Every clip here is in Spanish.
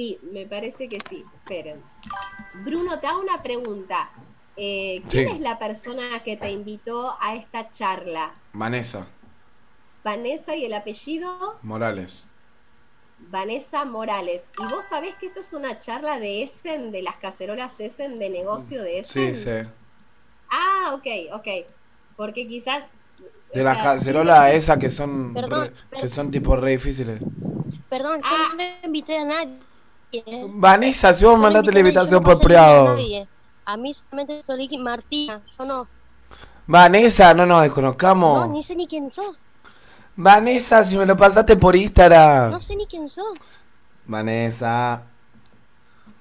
Sí, me parece que sí. Esperen. Bruno, te hago una pregunta. Eh, ¿Quién Sí. es la persona que te invitó a esta charla? Vanessa Vanessa y el apellido Morales. Vanessa Morales. ¿Y vos sabés que esto es una charla de Essen, de las cacerolas Essen, de negocio de Essen? Sí, sí. Ah, ok, ok. Porque quizás... De las cacerolas esas que son Perdón, re- que son tipo re difíciles. Perdón, yo Ah. no invité a nadie. Vanessa, si vos no mandaste la invitación no por privado. A mí solamente Soliki Martina, yo no. Vanessa, no nos No, desconozcamos. ni sé ni quién sos. Vanessa, si me lo pasaste por Instagram. No sé ni quién sos. Vanessa.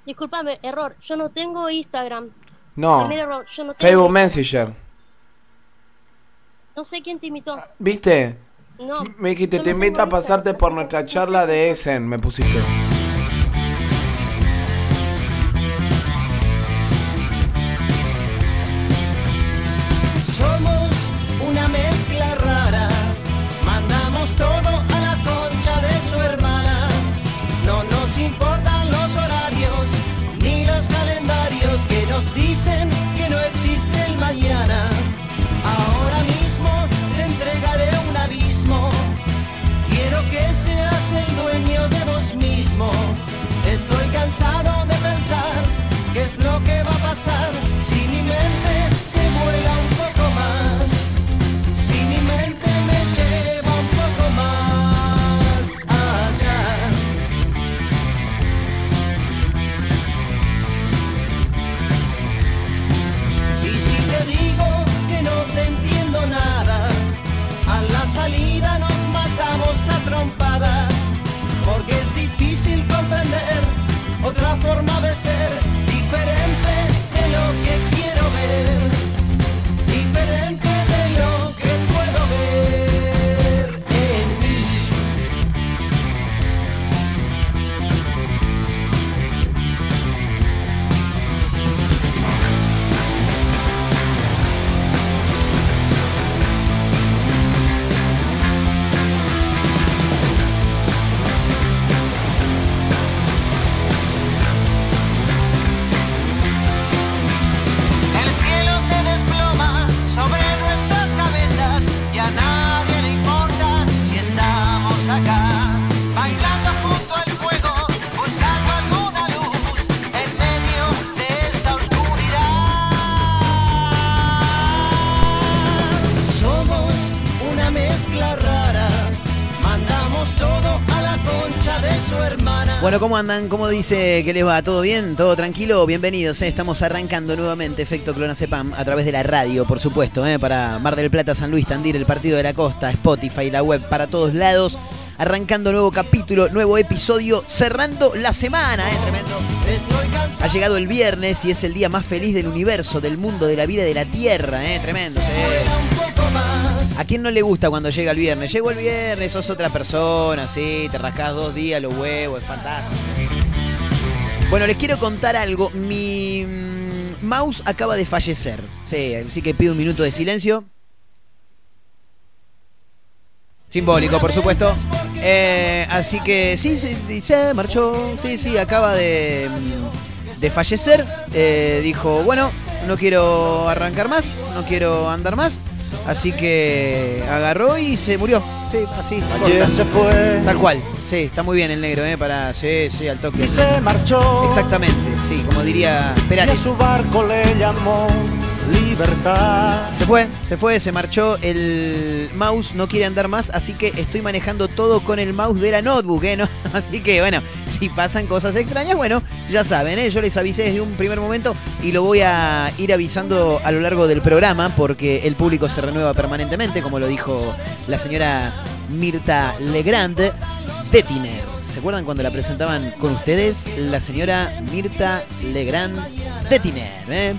Disculpame, error. Yo no tengo Instagram. No. Primer error, yo no tengo Facebook. Messenger. No sé quién te invitó. ¿Viste? No. Me dijiste, te no invito a pasarte por nuestra charla de Essen, me pusiste. Otra forma de Bueno, ¿cómo andan? ¿Cómo dice que les va? ¿Todo bien? ¿Todo tranquilo? Bienvenidos, ¿eh? estamos arrancando nuevamente Efecto Clonazepam a través de la radio, por supuesto, ¿eh? para Mar del Plata, San Luis, Tandil, el Partido de la Costa, Spotify, la web, para todos lados. Arrancando nuevo capítulo, nuevo episodio, cerrando la semana, ¿eh? Tremendo. Ha llegado el viernes y es el día más feliz del universo, del mundo, de la vida, de la tierra, ¿eh? Tremendo, sí. ¿A quién no le gusta cuando llega el viernes? Llegó el viernes, sos otra persona, sí, te rascás dos días los huevos, es fantástico. Bueno, les quiero contar algo. Mi mm, mouse acaba de fallecer. Sí, así que pido un minuto de silencio. Simbólico, por supuesto. Eh, así que sí, sí, se marchó. Sí, sí, acaba de, mm, fallecer. Eh, dijo, bueno, no quiero arrancar más, no quiero andar más. Así que agarró y se murió. Sí, así. Ayer se fue Tal cual. Sí, está muy bien el negro, ¿eh? Para. Sí, sí, al toque. y se marchó. Exactamente, sí, como diría Y a Perales. su barco le llamó libertad. Se fue, se fue, se marchó. El mouse no quiere andar más, así que estoy manejando todo con el mouse de la notebook, ¿eh? ¿No? Así que, bueno, si pasan cosas extrañas, bueno, ya saben, ¿eh? Yo les avisé desde un primer momento y lo voy a ir avisando a lo largo del programa porque el público se renueva permanentemente, como lo dijo la señora Mirta Legrand de Tiner. ¿Se acuerdan cuando la presentaban con ustedes? La señora Mirta Legrand de Tiner. ¿eh?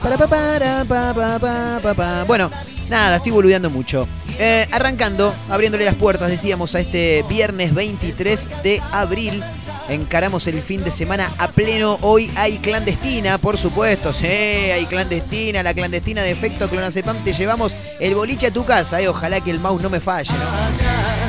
Bueno, nada, estoy boludeando mucho. Eh, arrancando, abriéndole las puertas, decíamos, a este viernes 23 de abril. Encaramos el fin de semana a pleno. Hoy hay clandestina, por supuesto. Sí, hay clandestina. La clandestina de efecto clonazepam. Te llevamos el boliche a tu casa. Eh. Ojalá que el mouse no me falle, ¿no?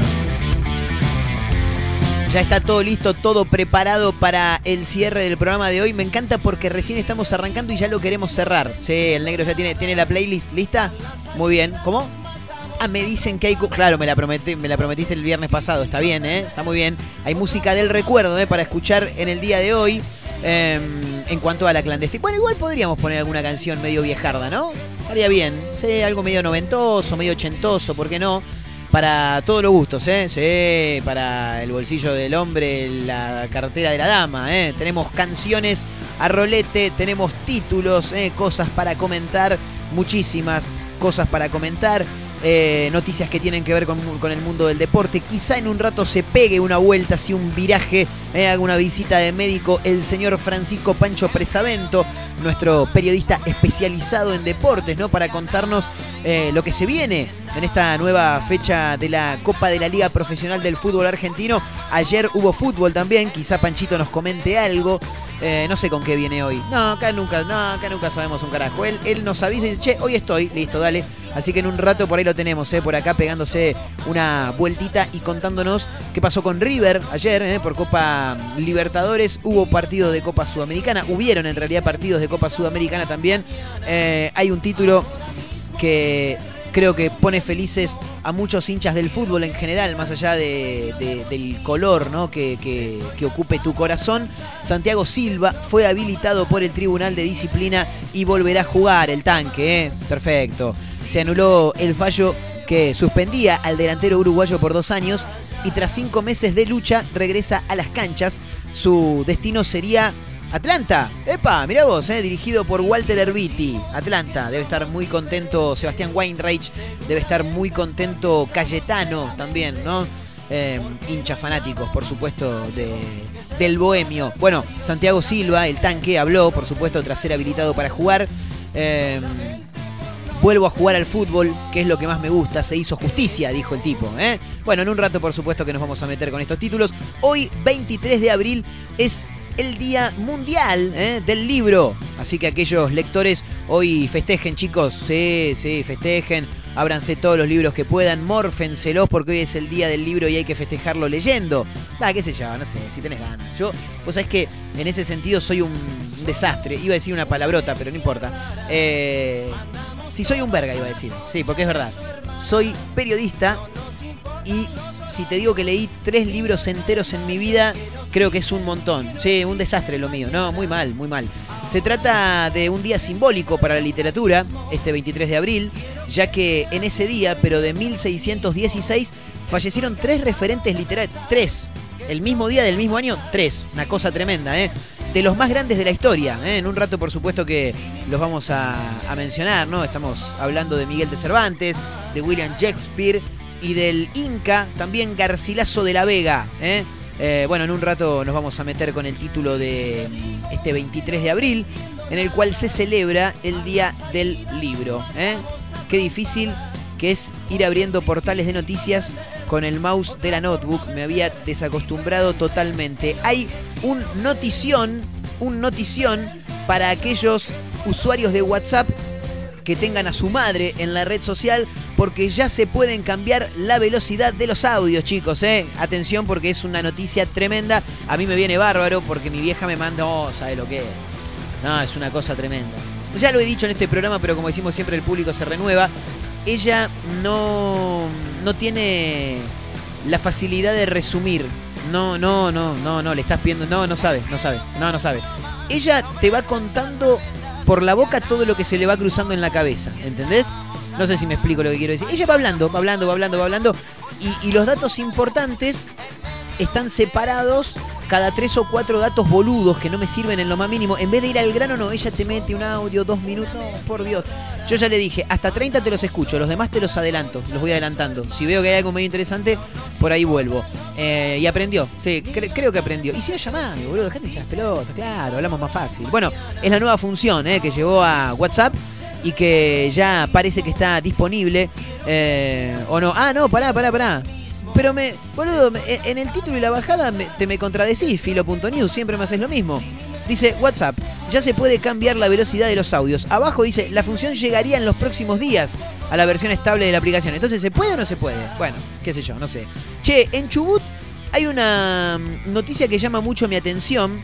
Ya está todo listo, todo preparado para el cierre del programa de hoy. Me encanta porque recién estamos arrancando y ya lo queremos cerrar. Sí, el negro ya tiene, tiene la playlist lista. Muy bien. ¿Cómo? Ah, me dicen que hay... Claro, me la, prometí, me la prometiste el viernes pasado. Está bien, ¿eh? Está muy bien. Hay música del recuerdo, ¿eh? Para escuchar en el día de hoy. eh, en cuanto a la clandestina. Bueno, igual podríamos poner alguna canción medio viejarda, ¿no? Estaría bien. Sí, algo medio noventoso, medio ochentoso, ¿por qué no? Para todos los gustos, ¿eh? Para el bolsillo del hombre, la cartera de la dama, ¿eh? Tenemos canciones a rolete, tenemos títulos, ¿eh? cosas para comentar, muchísimas cosas para comentar. Eh, noticias que tienen que ver con, el mundo del deporte. Quizá en un rato se pegue una vuelta, así un viraje, eh, haga una visita de médico el señor Francisco Pancho Presavento, nuestro periodista especializado en deportes, ¿no? Para contarnos eh, lo que se viene en esta nueva fecha de la Copa de la Liga Profesional del Fútbol Argentino. Ayer hubo fútbol también, quizá Panchito nos comente algo. Eh, no sé con qué viene hoy. No, acá nunca, acá nunca sabemos un carajo. Él, él nos avisa y dice, che, hoy estoy, listo, dale. Así que en un rato por ahí lo tenemos, eh, por acá pegándose una vueltita y contándonos qué pasó con River ayer, eh, por Copa Libertadores. Hubo partidos de Copa Sudamericana, hubieron en realidad partidos de Copa Sudamericana también. Eh, hay un título que creo que pone felices a muchos hinchas del fútbol en general, más allá de- de- del color ¿no? que, que- que ocupe tu corazón. Santiago Silva fue habilitado por el Tribunal de Disciplina y volverá a jugar el tanque. ¿eh? Perfecto. Se anuló el fallo que suspendía al delantero uruguayo por dos años y tras cinco meses de lucha regresa a las canchas. Su destino sería Atlanta, epa, mirá vos, eh, dirigido por Walter Erviti. Atlanta, debe estar muy contento Sebastián Weinreich, debe estar muy contento Cayetano también, ¿no? Eh, hinchas fanáticos, por supuesto, de, del bohemio. Bueno, Santiago Silva, el tanque, habló, por supuesto, tras ser habilitado para jugar. Eh, Vuelvo a jugar al fútbol, que es lo que más me gusta. Se hizo justicia, dijo el tipo. ¿eh? Bueno, en un rato, por supuesto, que nos vamos a meter con estos títulos. Hoy, 23 de abril, es el Día Mundial ¿eh? del Libro. Así que aquellos lectores hoy festejen, chicos. Sí, sí, festejen. Ábranse todos los libros que puedan. Mórfenselos porque hoy es el Día del Libro y hay que festejarlo leyendo. Ah, qué sé yo, no sé, si tenés ganas. Yo, vos sabés que en ese sentido soy un desastre. Iba a decir una palabrota, pero no importa. Eh, si soy un verga, iba a decir. Sí, porque es verdad. Soy periodista y si te digo que leí tres libros enteros en mi vida, creo que es un montón. Sí, un desastre lo mío. No, muy mal, muy mal. Se trata de un día simbólico para la literatura, este 23 de abril, ya que en ese día, pero de 1616, fallecieron tres referentes literarios. Tres. El mismo día del mismo año, tres. Una cosa tremenda, ¿eh? De los más grandes de la historia. ¿eh? En un rato, por supuesto, que los vamos a, mencionar, ¿no? Estamos hablando de Miguel de Cervantes, de William Shakespeare y del Inca, también Garcilaso de la Vega. ¿eh? Eh, bueno, en un rato nos vamos a meter con el título de mm, este 23 de abril, en el cual se celebra el Día del Libro. ¿eh? Qué difícil que es ir abriendo portales de noticias con el mouse de la notebook. Me había desacostumbrado totalmente. Hay un notición, un notición para aquellos usuarios de WhatsApp que tengan a su madre en la red social porque ya se pueden cambiar la velocidad de los audios, chicos, ¿eh? Atención porque es una noticia tremenda. A mí me viene bárbaro porque mi vieja me manda, oh, ¿sabe lo que es? No, es una cosa tremenda. Ya lo he dicho en este programa, pero como decimos siempre, el público se renueva. Ella no, no tiene la facilidad de resumir. No, no, no, no, no, le estás pidiendo. No, no sabe, no sabe, no, no sabe. Ella te va contando por la boca todo lo que se le va cruzando en la cabeza, ¿entendés? No sé si me explico lo que quiero decir. Ella va hablando, va hablando, va hablando, va hablando. Y, y los datos importantes están separados cada tres o cuatro datos boludos que no me sirven en lo más mínimo. En vez de ir al grano, no, ella te mete un audio, dos minutos. Por Dios. Yo ya le dije, hasta 30 te los escucho, los demás te los adelanto, los voy adelantando. Si veo que hay algo medio interesante, por ahí vuelvo. Eh, y aprendió, sí, cre- creo que aprendió. Y si no llamame, boludo, dejate echar las pelotas, claro, hablamos más fácil. Bueno, es la nueva función eh, que llevó a WhatsApp y que ya parece que está disponible. eh, o no, ah, no, pará, pará, pará. Pero me, boludo, me- en el título y la bajada me- te me contradecís, filo.news, siempre me haces lo mismo. Dice WhatsApp, ya se puede cambiar la velocidad de los audios. Abajo dice, la función llegaría en los próximos días a la versión estable de la aplicación. Entonces, ¿se puede o no se puede? Bueno, qué sé yo, no sé. Che, en Chubut hay una mm, noticia que llama mucho mi atención.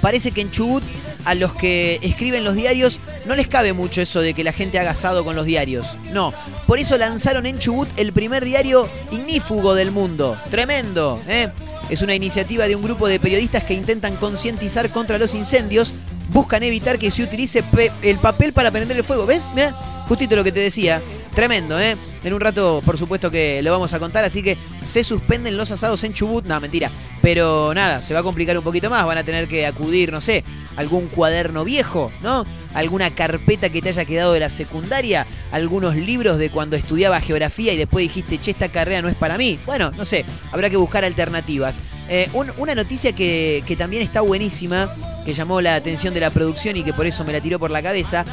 Parece que en Chubut a los que escriben los diarios no les cabe mucho eso de que la gente haga asado con los diarios. No, por eso lanzaron en Chubut el primer diario ignífugo del mundo. Tremendo, ¿eh? Es una iniciativa de un grupo de periodistas que intentan concientizar contra los incendios. Buscan evitar que se utilice el papel para prender el fuego. ¿Ves? Mira, justito lo que te decía. Tremendo, ¿eh? En un rato, por supuesto que lo vamos a contar, así que se suspenden los asados en Chubut. No, mentira. Pero nada, se va a complicar un poquito más. Van a tener que acudir, no sé, algún cuaderno viejo, ¿no? Alguna carpeta que te haya quedado de la secundaria, algunos libros de cuando estudiaba geografía y después dijiste, che, esta carrera no es para mí. Bueno, no sé, habrá que buscar alternativas. Eh, un- una noticia que también está buenísima, que llamó la atención de la producción y que por eso me la tiró por la cabeza.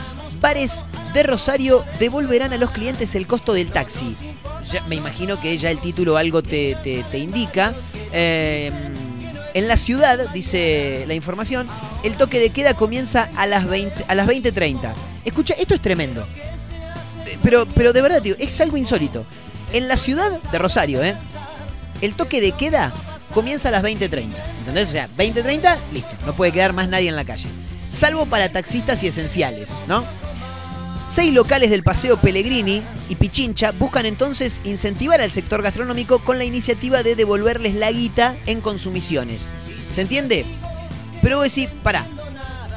Bares de Rosario devolverán a los clientes el costo del taxi. Me imagino que ya el título algo te, indica. Eh, en la ciudad, dice la información, el toque de queda comienza a las 20 a las 20:30. Escucha, esto es tremendo. Pero, pero de verdad, tío, es algo insólito. En la ciudad de Rosario, ¿eh? El toque de queda comienza a las 20.30. ¿Entendés? O sea, 20.30, listo. No puede quedar más nadie en la calle. Salvo para taxistas y esenciales, ¿no? Seis locales del Paseo Pellegrini y Pichincha buscan entonces incentivar al sector gastronómico con la iniciativa de devolverles la guita en consumiciones. ¿Se entiende? Pero vos decís, pará,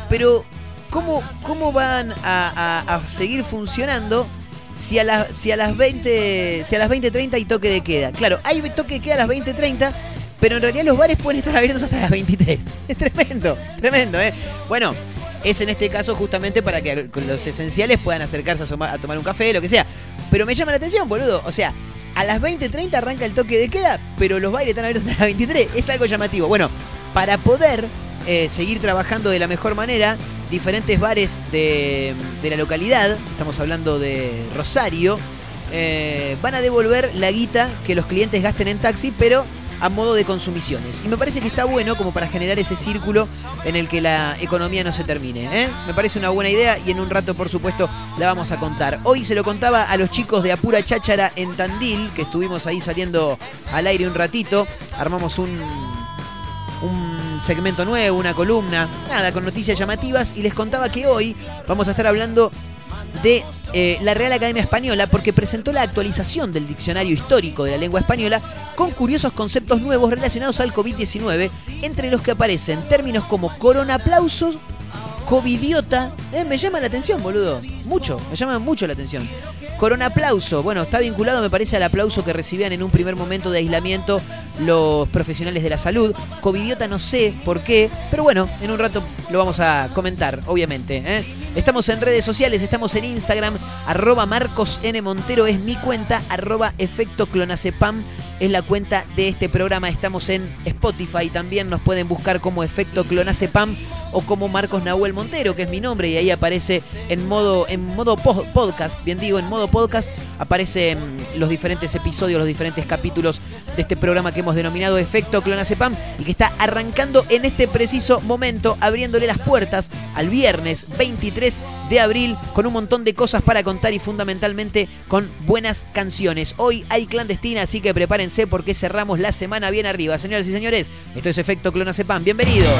pero ¿cómo, cómo van a, seguir funcionando si a, las si a las 20 si a las 20.30 hay toque de queda? Claro, hay toque de queda a las 20.30, pero en realidad los bares pueden estar abiertos hasta las 23. Es tremendo, tremendo, ¿eh? Bueno, es en este caso justamente para que los esenciales puedan acercarse a tomar un café, lo que sea. Pero me llama la atención, boludo. O sea, a las 20.30 arranca el toque de queda, pero los bailes están abiertos hasta las 23. Es algo llamativo. Bueno, para poder eh, seguir trabajando de la mejor manera, diferentes bares de, de la localidad, estamos hablando de Rosario, eh, van a devolver la guita que los clientes gasten en taxi, pero a modo de consumiciones. Y me parece que está bueno como para generar ese círculo en el que la economía no se termine. ¿eh? Me parece una buena idea y en un rato, por supuesto, la vamos a contar. Hoy se lo contaba a los chicos de Apura Cháchara en Tandil, que estuvimos ahí saliendo al aire un ratito. Armamos un, un segmento nuevo, una columna, nada, con noticias llamativas y les contaba que hoy vamos a estar hablando de eh, la Real Academia Española porque presentó la actualización del diccionario histórico de la lengua española con curiosos conceptos nuevos relacionados al COVID-19, entre los que aparecen términos como coronaplausos, covidiota, eh, me llama la atención, boludo, mucho, me llama mucho la atención. Coronaplauso, bueno, está vinculado me parece al aplauso que recibían en un primer momento de aislamiento los profesionales de la salud. Covidiota no sé por qué, pero bueno, en un rato lo vamos a comentar, obviamente. ¿eh? Estamos en redes sociales, estamos en Instagram, arroba Marcos N. Montero es mi cuenta, arroba efecto clonacepam es la cuenta de este programa. Estamos en Spotify también, nos pueden buscar como efecto clonacepam o como Marcos Nahuel Montero, que es mi nombre, y ahí aparece en modo, en modo po- podcast, bien digo, en modo podcast, aparecen los diferentes episodios, los diferentes capítulos de este programa que hemos denominado Efecto Clonacepam y que está arrancando en este preciso momento, abriéndole las puertas al viernes 23 de abril con un montón de cosas para contar y fundamentalmente con buenas canciones. Hoy hay clandestina, así que prepárense porque cerramos la semana bien arriba. Señoras y señores, esto es Efecto Clonacepam. Bienvenidos.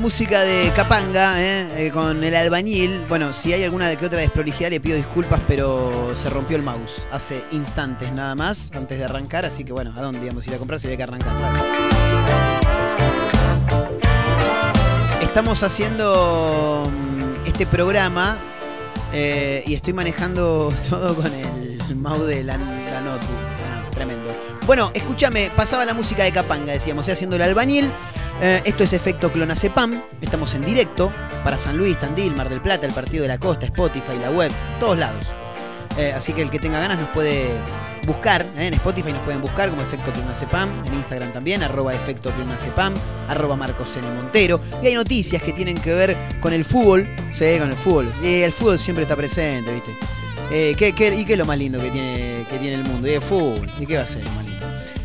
Música de Capanga ¿eh? Eh, con el albañil. Bueno, si hay alguna de que otra desprolijidad le pido disculpas, pero se rompió el mouse hace instantes nada más antes de arrancar. Así que bueno, ¿a dónde íbamos a ir a comprar? Se había que arrancar. Estamos haciendo mm, este programa eh, y estoy manejando todo con el mouse de la, la notebook. Ah, tremendo. Bueno, escúchame, pasaba la música de Capanga, decíamos, haciendo el albañil. Eh, esto es efecto Clonazepam. Estamos en directo para San Luis, Tandil, Mar del Plata, el Partido de la Costa, Spotify, la web, todos lados. Eh, así que el que tenga ganas nos puede buscar, ¿eh? en Spotify nos pueden buscar como efecto Clonazepam, en Instagram también, arroba efecto Clonazepam, arroba Marcos N. Montero. Y hay noticias que tienen que ver con el fútbol, sí, con el fútbol. Y el fútbol siempre está presente, ¿viste? Eh, ¿qué, qué- y qué es lo más lindo que tiene, que tiene el mundo? El fútbol. ¿Y qué va a ser lo más lindo?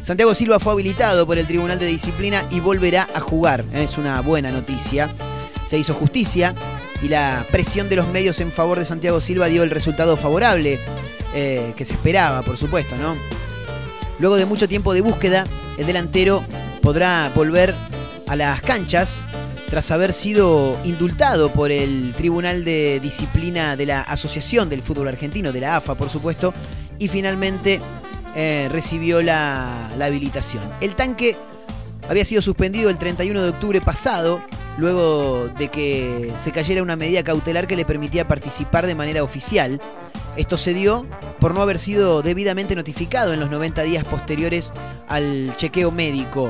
Santiago Silva fue habilitado por el Tribunal de Disciplina y volverá a jugar. ¿eh? Es una buena noticia. Se hizo justicia y la presión de los medios en favor de Santiago Silva dio el resultado favorable eh, que se esperaba, por supuesto, ¿no? Luego de mucho tiempo de búsqueda, el delantero podrá volver a las canchas tras haber sido indultado por el Tribunal de Disciplina de la Asociación del Fútbol Argentino, de la AFA, por supuesto, y finalmente eh, recibió la, la habilitación. El tanque había sido suspendido el 31 de octubre pasado, luego de que se cayera una medida cautelar que le permitía participar de manera oficial. Esto se dio por no haber sido debidamente notificado en los 90 días posteriores al chequeo médico.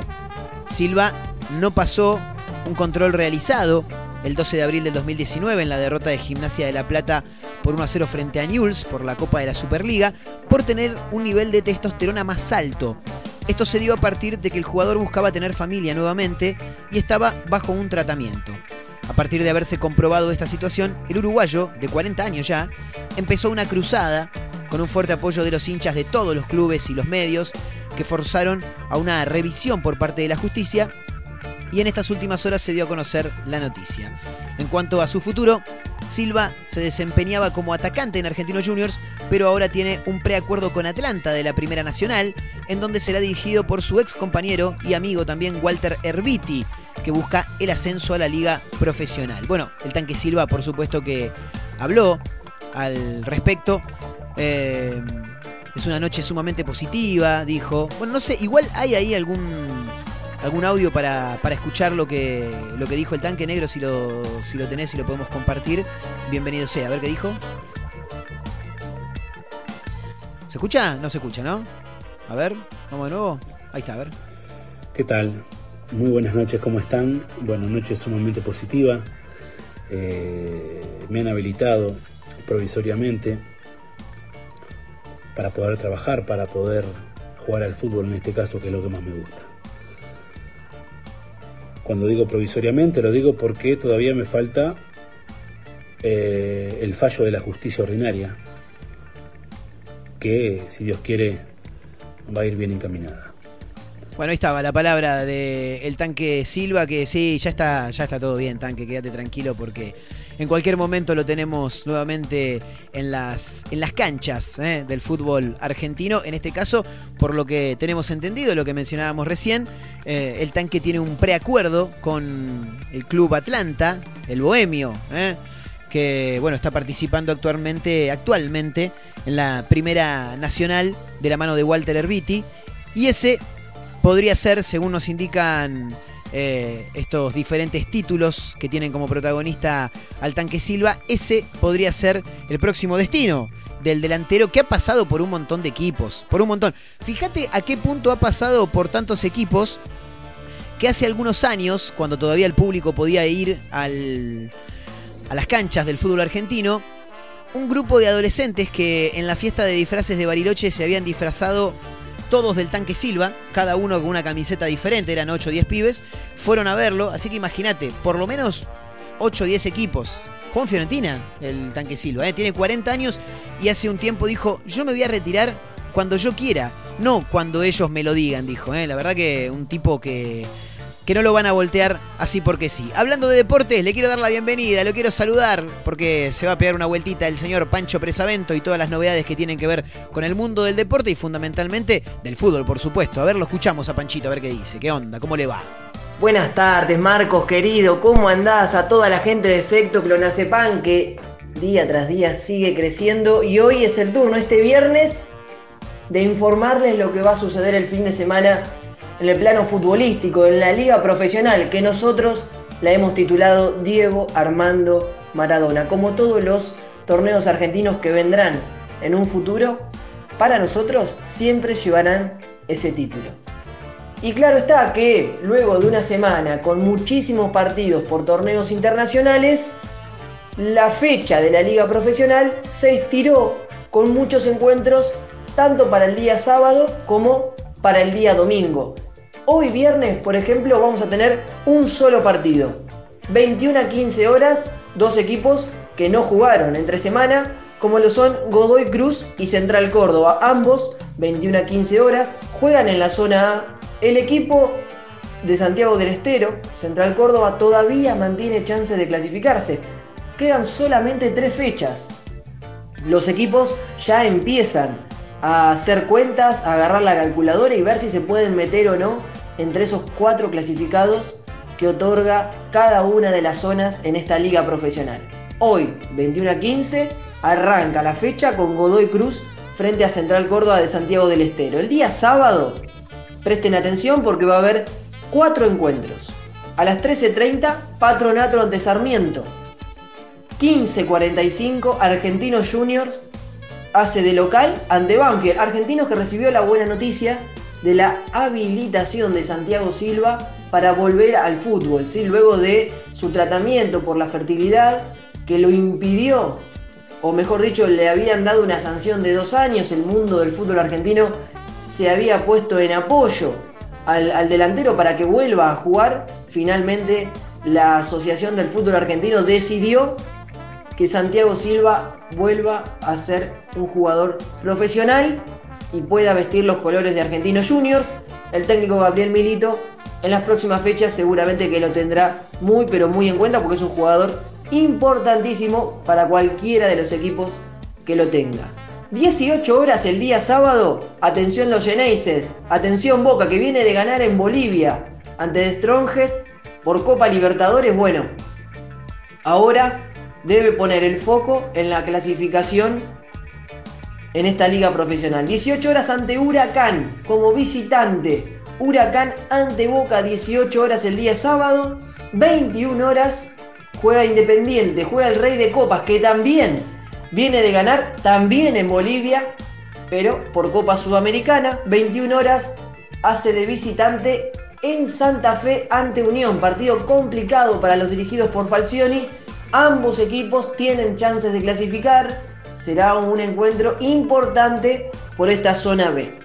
Silva no pasó un control realizado el 12 de abril del 2019 en la derrota de Gimnasia de La Plata por 1 a 0 frente a Newell's por la Copa de la Superliga por tener un nivel de testosterona más alto. Esto se dio a partir de que el jugador buscaba tener familia nuevamente y estaba bajo un tratamiento. A partir de haberse comprobado esta situación, el uruguayo, de 40 años ya, empezó una cruzada con un fuerte apoyo de los hinchas de todos los clubes y los medios que forzaron a una revisión por parte de la justicia y en estas últimas horas se dio a conocer la noticia. En cuanto a su futuro, Silva se desempeñaba como atacante en Argentinos Juniors, pero ahora tiene un preacuerdo con Atlanta de la Primera Nacional, en donde será dirigido por su ex compañero y amigo también Walter Herbiti, que busca el ascenso a la liga profesional. Bueno, el tanque Silva, por supuesto que habló al respecto. Eh, es una noche sumamente positiva, dijo. Bueno, no sé, igual hay ahí algún algún audio para, para escuchar lo que, lo que dijo el tanque negro, si lo, si lo tenés y lo podemos compartir. Bienvenido sea, a ver qué dijo. ¿Se escucha? No se escucha, ¿no? A ver, vamos de nuevo. Ahí está, a ver. ¿Qué tal? Muy buenas noches, ¿cómo están? Bueno, noche sumamente positiva. Eh, me han habilitado provisoriamente para poder trabajar, para poder jugar al fútbol en este caso, que es lo que más me gusta. Cuando digo provisoriamente, lo digo porque todavía me falta eh, el fallo de la justicia ordinaria, que si Dios quiere va a ir bien encaminada. Bueno, ahí estaba la palabra de el tanque Silva, que sí, ya está, ya está todo bien, tanque, quédate tranquilo porque en cualquier momento lo tenemos nuevamente en las, en las canchas ¿eh? del fútbol argentino. En este caso, por lo que tenemos entendido, lo que mencionábamos recién, eh, el tanque tiene un preacuerdo con el club Atlanta, el Bohemio, ¿eh? que bueno, está participando actualmente, actualmente en la primera nacional de la mano de Walter Herbiti. Y ese podría ser, según nos indican eh, estos diferentes títulos que tienen como protagonista al tanque Silva, ese podría ser el próximo destino del delantero que ha pasado por un montón de equipos, por un montón. Fíjate a qué punto ha pasado por tantos equipos que hace algunos años, cuando todavía el público podía ir al, a las canchas del fútbol argentino, un grupo de adolescentes que en la fiesta de disfraces de Bariloche se habían disfrazado todos del tanque Silva, cada uno con una camiseta diferente, eran 8 o 10 pibes, fueron a verlo, así que imagínate, por lo menos 8 o 10 equipos. Juan Fiorentina, el tanque Silva, ¿eh? tiene 40 años y hace un tiempo dijo, yo me voy a retirar cuando yo quiera, no cuando ellos me lo digan, dijo. ¿eh? La verdad que un tipo que que no lo van a voltear así porque sí. Hablando de deportes, le quiero dar la bienvenida, lo quiero saludar porque se va a pegar una vueltita el señor Pancho Presavento y todas las novedades que tienen que ver con el mundo del deporte y fundamentalmente del fútbol, por supuesto. A ver, lo escuchamos a Panchito, a ver qué dice, qué onda, cómo le va. Buenas tardes, Marcos, querido. ¿Cómo andás? A toda la gente de Efecto Clonazepam que día tras día sigue creciendo y hoy es el turno, este viernes, de informarles lo que va a suceder el fin de semana en el plano futbolístico, en la liga profesional, que nosotros la hemos titulado Diego Armando Maradona. Como todos los torneos argentinos que vendrán en un futuro, para nosotros siempre llevarán ese título. Y claro está que luego de una semana con muchísimos partidos por torneos internacionales, la fecha de la liga profesional se estiró con muchos encuentros tanto para el día sábado como para el día domingo. Hoy viernes, por ejemplo, vamos a tener un solo partido. 21 a 15 horas, dos equipos que no jugaron entre semana, como lo son Godoy Cruz y Central Córdoba. Ambos, 21 a 15 horas, juegan en la zona A. El equipo de Santiago del Estero, Central Córdoba, todavía mantiene chance de clasificarse. Quedan solamente tres fechas. Los equipos ya empiezan a hacer cuentas, a agarrar la calculadora y ver si se pueden meter o no entre esos cuatro clasificados que otorga cada una de las zonas en esta liga profesional. Hoy, 21 a 15, arranca la fecha con Godoy Cruz frente a Central Córdoba de Santiago del Estero. El día sábado, presten atención porque va a haber cuatro encuentros. A las 13.30, Patronato ante Sarmiento. 15.45, Argentinos Juniors hace de local ante Banfield. Argentinos que recibió la buena noticia de la habilitación de Santiago Silva para volver al fútbol, luego de su tratamiento por la fertilidad que lo impidió, o mejor dicho, le habían dado una sanción de dos años, el mundo del fútbol argentino se había puesto en apoyo al delantero para que vuelva a jugar, finalmente la Asociación del Fútbol Argentino decidió que Santiago Silva vuelva a ser un jugador profesional y pueda vestir los colores de Argentinos Juniors. El técnico Gabriel Milito en las próximas fechas seguramente que lo tendrá muy pero muy en cuenta porque es un jugador importantísimo para cualquiera de los equipos que lo tenga. 18 horas el día sábado, atención los Geneises, atención Boca que viene de ganar en Bolivia ante Stronges por Copa Libertadores, bueno, ahora debe poner el foco en la clasificación en esta liga profesional. 18 horas ante Huracán como visitante. Huracán ante Boca 18 horas el día sábado. 21 horas juega Independiente, juega el Rey de Copas que también viene de ganar, también en Bolivia, pero por Copa Sudamericana. 21 horas hace de visitante en Santa Fe ante Unión. Partido complicado para los dirigidos por Falcioni. Ambos equipos tienen chances de clasificar será un encuentro importante por esta zona B.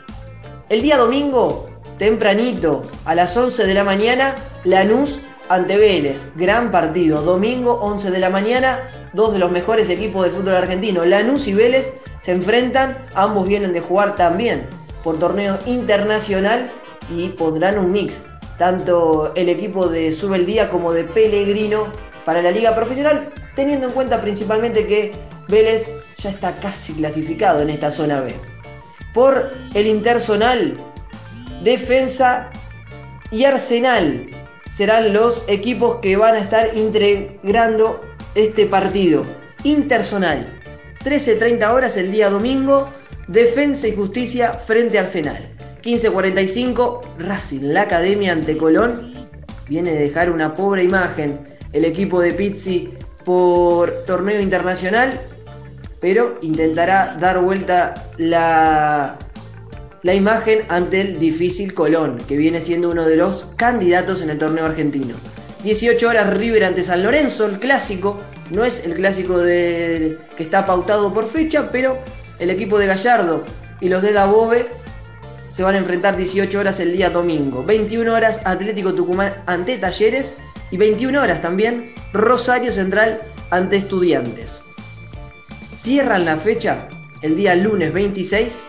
El día domingo, tempranito, a las 11 de la mañana, Lanús ante Vélez. Gran partido. Domingo, 11 de la mañana, dos de los mejores equipos del fútbol argentino. Lanús y Vélez se enfrentan. Ambos vienen de jugar también por torneo internacional y pondrán un mix. Tanto el equipo de Sube el Día como de Pellegrino para la liga profesional teniendo en cuenta principalmente que Vélez ya está casi clasificado en esta zona B. Por el interzonal, Defensa y Arsenal serán los equipos que van a estar integrando este partido. Interzonal, 13.30 horas el día domingo, Defensa y Justicia frente a Arsenal. 15.45, Racing, la Academia ante Colón. Viene de dejar una pobre imagen el equipo de Pizzi por torneo internacional, pero intentará dar vuelta la, la imagen ante el difícil Colón, que viene siendo uno de los candidatos en el torneo argentino. 18 horas River ante San Lorenzo, el clásico. No es el clásico de, que está pautado por fecha, pero el equipo de Gallardo y los de Dabove se van a enfrentar 18 horas el día domingo. 21 horas Atlético Tucumán ante Talleres y 21 horas también Rosario Central ante Estudiantes. Cierran la fecha el día lunes 26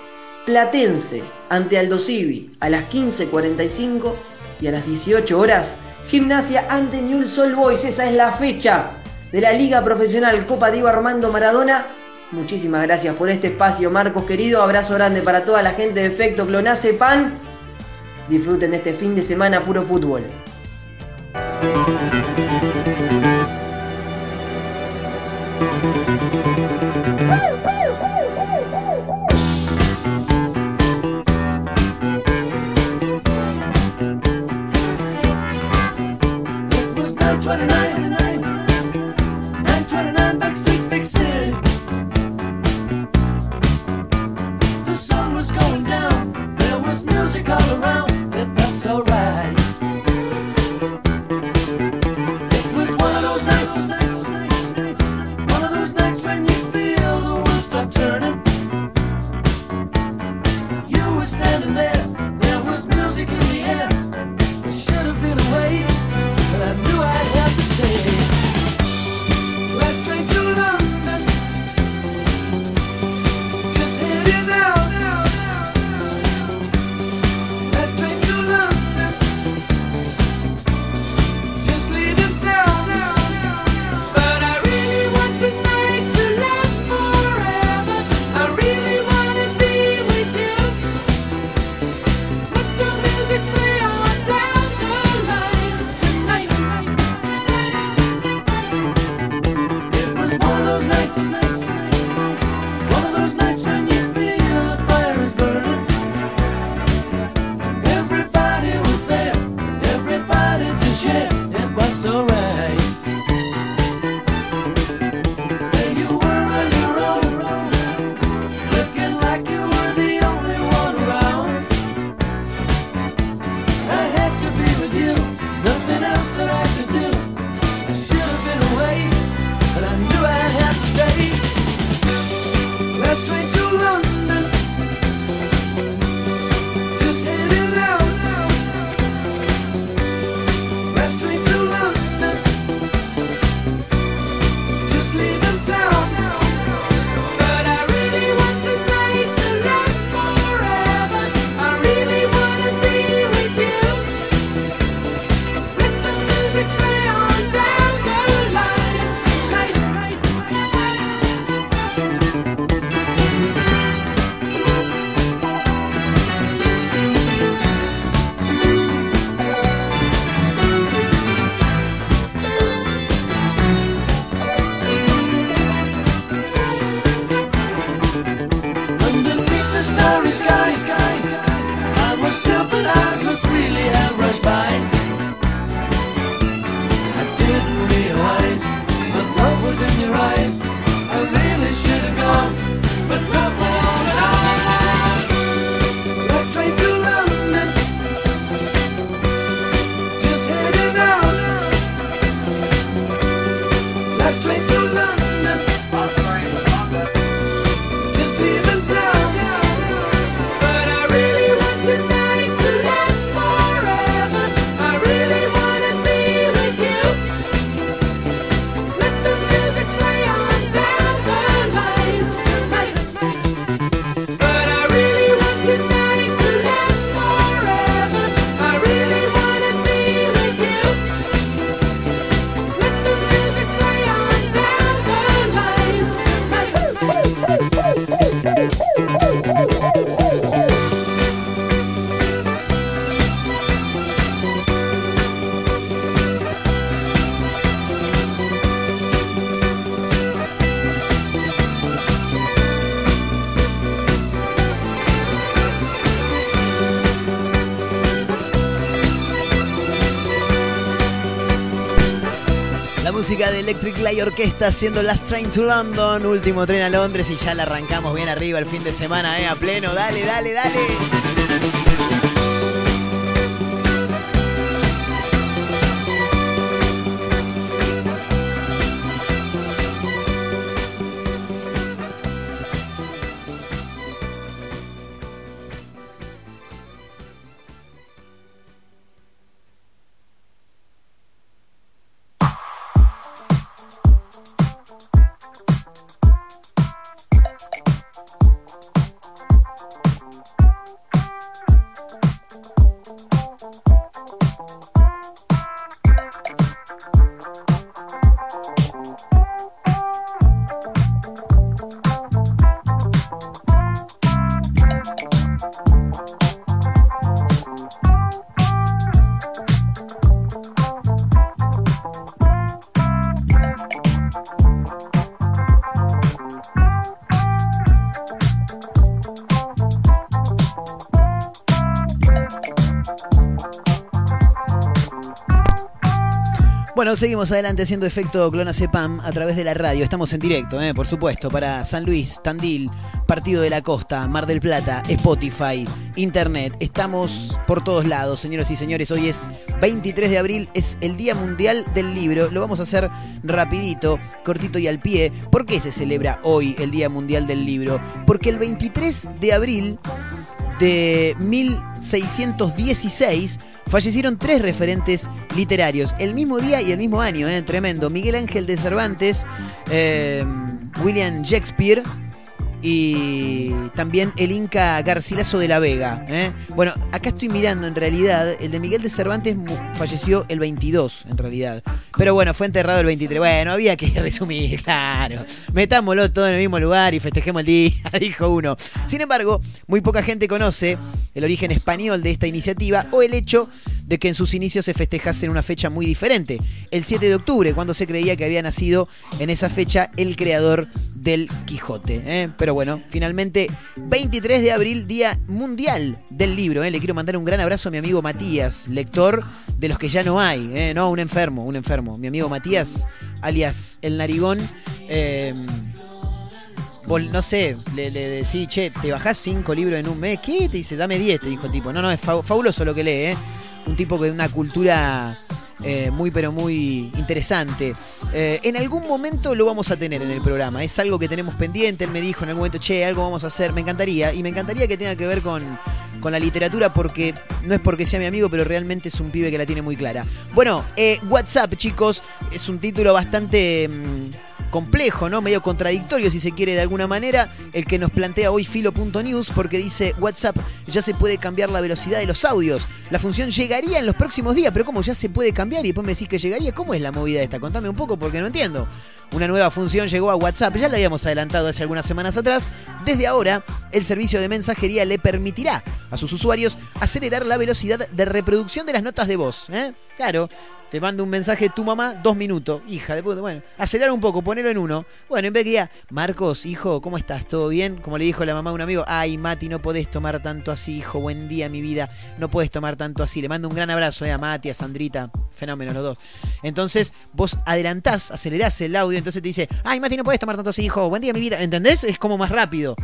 Platense ante Aldo Civi a las 15.45 y a las 18 horas Gimnasia ante Newell's Old Boys. Esa es la fecha de la Liga Profesional Copa Diego Armando Maradona. Muchísimas gracias por este espacio, Marcos querido. Abrazo grande para toda la gente de Efecto Clonace Pan. Disfruten de este fin de semana puro fútbol. Música de Electric Light Orquesta haciendo Last Train to London, último tren a Londres y ya la arrancamos bien arriba el fin de semana, eh, a pleno. Dale, dale, dale. Seguimos adelante haciendo efecto Clona-Cepam a través de la radio. Estamos en directo, eh, por supuesto, para San Luis, Tandil, Partido de la Costa, Mar del Plata, Spotify, Internet. Estamos por todos lados, señoras y señores. Hoy es 23 de abril, es el Día Mundial del Libro. Lo vamos a hacer rapidito, cortito y al pie. ¿Por qué se celebra hoy el Día Mundial del Libro? Porque el 23 de abril de 1616 fallecieron tres referentes literarios el mismo día y el mismo año, ¿eh? tremendo. Miguel Ángel de Cervantes, eh, William Shakespeare y también el Inca Garcilaso de la Vega. ¿eh? Bueno, acá estoy mirando en realidad, el de Miguel de Cervantes falleció el 22 en realidad. Pero bueno, fue enterrado el 23. Bueno, había que resumir, claro. Metámoslo todo en el mismo lugar y festejemos el día, dijo uno. Sin embargo, muy poca gente conoce el origen español de esta iniciativa o el hecho de que en sus inicios se festejase en una fecha muy diferente, el 7 de octubre, cuando se creía que había nacido en esa fecha el creador del Quijote. ¿eh? Pero bueno, finalmente 23 de abril, Día Mundial del Libro. ¿eh? Le quiero mandar un gran abrazo a mi amigo Matías, lector de los que ya no hay. ¿eh? No, un enfermo, un enfermo. Mi amigo Matías, alias El Narigón. eh, no sé, le, le decís, che, te bajás cinco libros en un mes. ¿Qué? Te dice, dame 10, te dijo el tipo. No, no, es fa- fabuloso lo que lee, ¿eh? Un tipo con una cultura eh, muy, pero muy interesante. Eh, en algún momento lo vamos a tener en el programa. Es algo que tenemos pendiente. Él me dijo en algún momento, che, algo vamos a hacer. Me encantaría. Y me encantaría que tenga que ver con, con la literatura porque no es porque sea mi amigo, pero realmente es un pibe que la tiene muy clara. Bueno, eh, WhatsApp, chicos, es un título bastante... mm, complejo, ¿no? Medio contradictorio, si se quiere, de alguna manera, el que nos plantea hoy filo.news, porque dice WhatsApp ya se puede cambiar la velocidad de los audios. La función llegaría en los próximos días, pero ¿cómo ya se puede cambiar? Y después me decís que llegaría. ¿Cómo es la movida esta? Contame un poco porque no entiendo. Una nueva función llegó a WhatsApp, ya la habíamos adelantado hace algunas semanas atrás. Desde ahora, el servicio de mensajería le permitirá a sus usuarios acelerar la velocidad de reproducción de las notas de voz. ¿eh? Claro, te manda un mensaje tu mamá, dos minutos. Hija de puta, bueno, acelerar un poco, ponerlo en uno. Bueno, en vez que ya, Marcos, hijo, ¿cómo estás? ¿Todo bien? Como le dijo la mamá a un amigo, ay, Mati, no podés tomar tanto así, hijo, buen día, mi vida, no podés tomar tanto así. Le mando un gran abrazo eh, a Mati, a Sandrita, fenómeno los dos. Entonces, vos adelantás, acelerás el audio, entonces te dice, ay, Mati, no podés tomar tanto así, hijo, buen día, mi vida. ¿Entendés? Es como más rápido.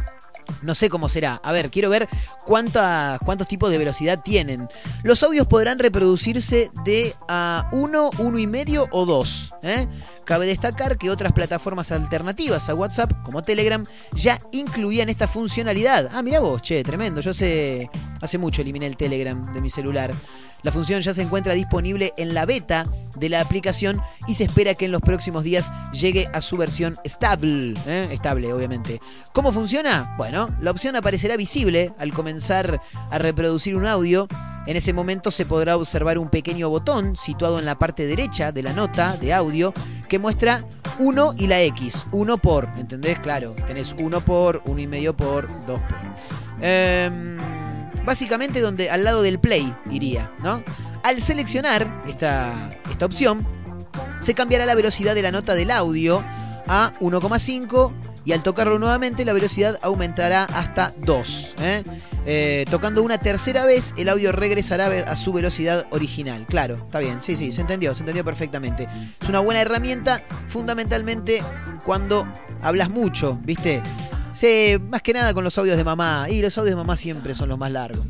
No sé cómo será. A ver, quiero ver cuánta- cuántos tipos de velocidad tienen. Los audios podrán reproducirse de a 1, 1 y medio o 2. ¿eh? Cabe destacar que otras plataformas alternativas a WhatsApp, como Telegram, ya incluían esta funcionalidad. Ah, mira vos, che, tremendo. Yo hace, hace mucho eliminé el Telegram de mi celular. La función ya se encuentra disponible en la beta de la aplicación y se espera que en los próximos días llegue a su versión estable. ¿eh? Estable, obviamente. ¿Cómo funciona? Bueno, la opción aparecerá visible al comenzar a reproducir un audio. En ese momento se podrá observar un pequeño botón situado en la parte derecha de la nota de audio que muestra 1 y la X. 1 por, ¿entendés? Claro, tenés 1 por, 1 y medio por, 2 por. Em, básicamente donde al lado del play iría, ¿no? Al seleccionar esta, esta opción, se cambiará la velocidad de la nota del audio a 1,5 y al tocarlo nuevamente la velocidad aumentará hasta 2. ¿eh? Eh, tocando una tercera vez, el audio regresará a su velocidad original. Claro, está bien, sí, sí, se entendió, se entendió perfectamente. Es una buena herramienta, fundamentalmente cuando hablas mucho, ¿viste? Sí, más que nada con los audios de mamá. Y los audios de mamá siempre son los más largos.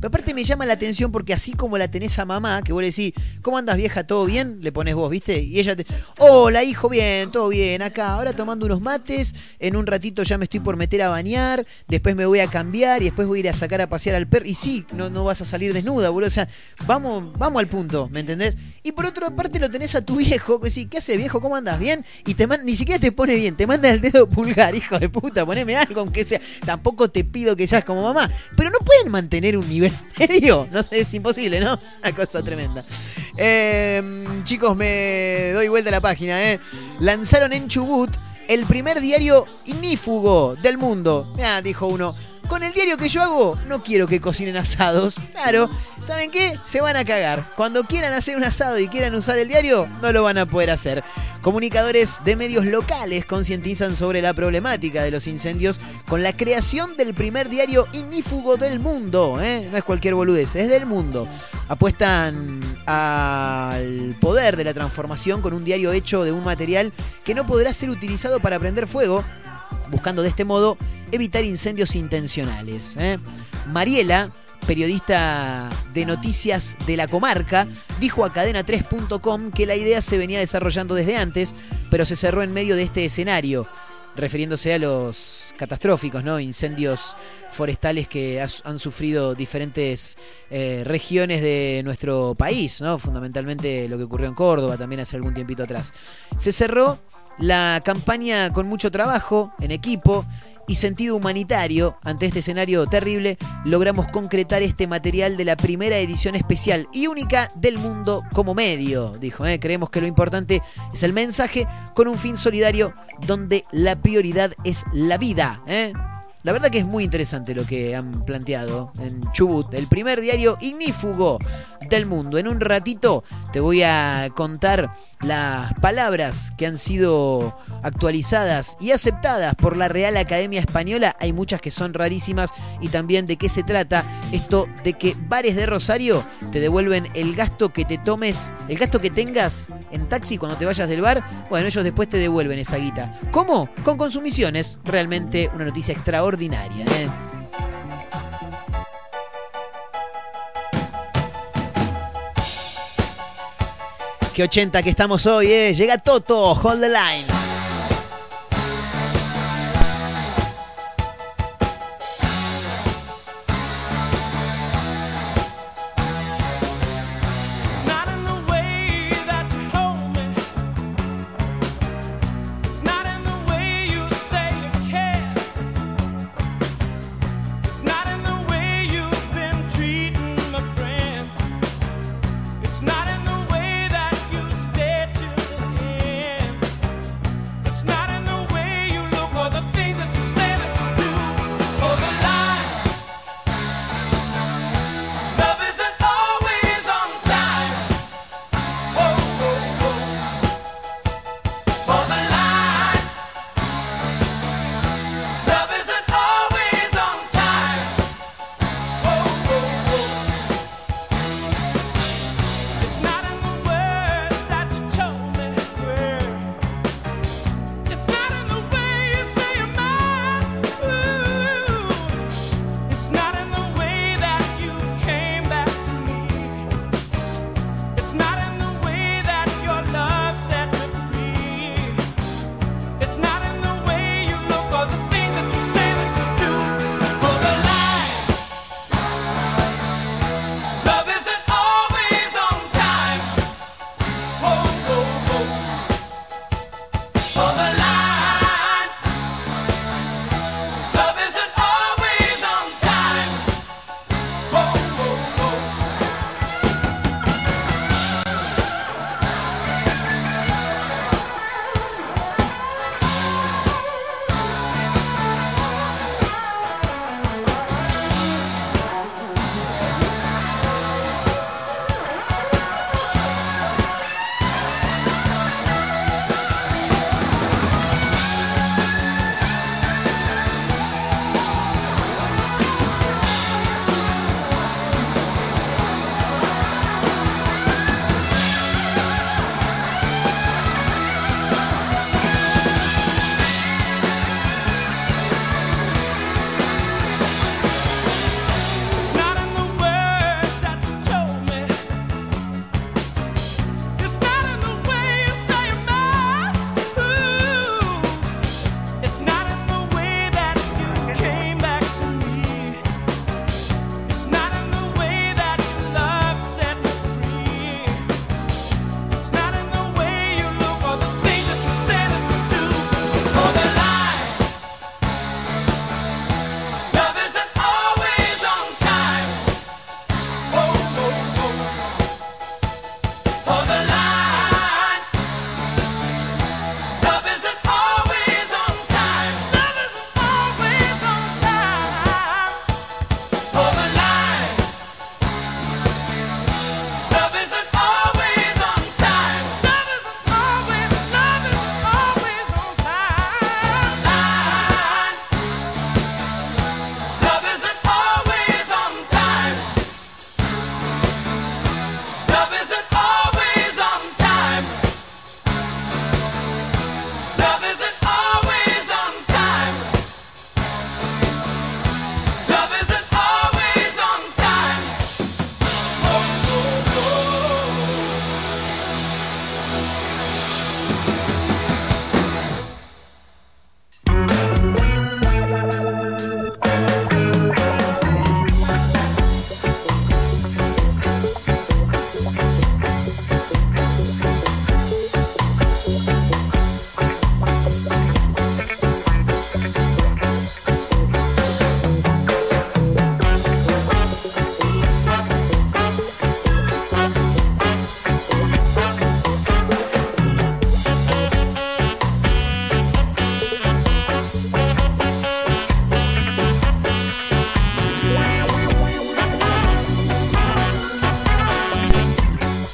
Pero aparte me llama la atención porque así como la tenés a mamá, que vos le decís, ¿cómo andas vieja? ¿Todo bien? Le pones vos, ¿viste? Y ella te, hola hijo, bien, todo bien, acá, ahora tomando unos mates, en un ratito ya me estoy por meter a bañar, después me voy a cambiar y después voy a ir a sacar a pasear al perro. Y sí, no, no vas a salir desnuda, boludo. O sea, vamos, vamos al punto, ¿me entendés? Y por otra parte lo tenés a tu viejo, que sí, ¿qué hace viejo? ¿Cómo andas bien? Y te ni siquiera te pone bien, te manda el dedo pulgar, hijo de puta, poneme algo, aunque sea. Tampoco te pido que seas como mamá, pero no pueden mantener un nivel medio. No es imposible, ¿no? Una cosa tremenda. Eh, chicos, me doy vuelta a la página, ¿eh? Lanzaron en Chubut el primer diario ignífugo del mundo. Dijo uno. Con el diario que yo hago, no quiero que cocinen asados. Claro, ¿saben qué? Se van a cagar. Cuando quieran hacer un asado y quieran usar el diario, no lo van a poder hacer. Comunicadores de medios locales concientizan sobre la problemática de los incendios con la creación del primer diario ignífugo del mundo. ¿eh? No es cualquier boludez, es del mundo. Apuestan al poder de la transformación con un diario hecho de un material que no podrá ser utilizado para prender fuego, buscando de este modo evitar incendios intencionales. ¿eh? Mariela, periodista de noticias de la comarca, dijo a cadena3.com que la idea se venía desarrollando desde antes, pero se cerró en medio de este escenario, refiriéndose a los catastróficos, ¿no? Incendios forestales que han sufrido diferentes eh, regiones de nuestro país, ¿no? Fundamentalmente lo que ocurrió en Córdoba también hace algún tiempito atrás. Se cerró la campaña con mucho trabajo en equipo y sentido humanitario ante este escenario terrible, logramos concretar este material de la primera edición especial y única del mundo como medio, dijo. ¿eh? Creemos que lo importante es el mensaje con un fin solidario donde la prioridad es la vida. ¿eh? La verdad que es muy interesante lo que han planteado en Chubut, el primer diario ignífugo del mundo. En un ratito te voy a contar las palabras que han sido actualizadas y aceptadas por la Real Academia Española. Hay muchas que son rarísimas y también de qué se trata esto de que bares de Rosario te devuelven el gasto que te tomes, el gasto que tengas en taxi cuando te vayas del bar. Bueno, ellos después te devuelven esa guita. ¿Cómo? Con consumiciones. Realmente una noticia extraordinaria. ¿eh? Qué 80 que estamos hoy, ¿eh? Llega Toto, hold the line.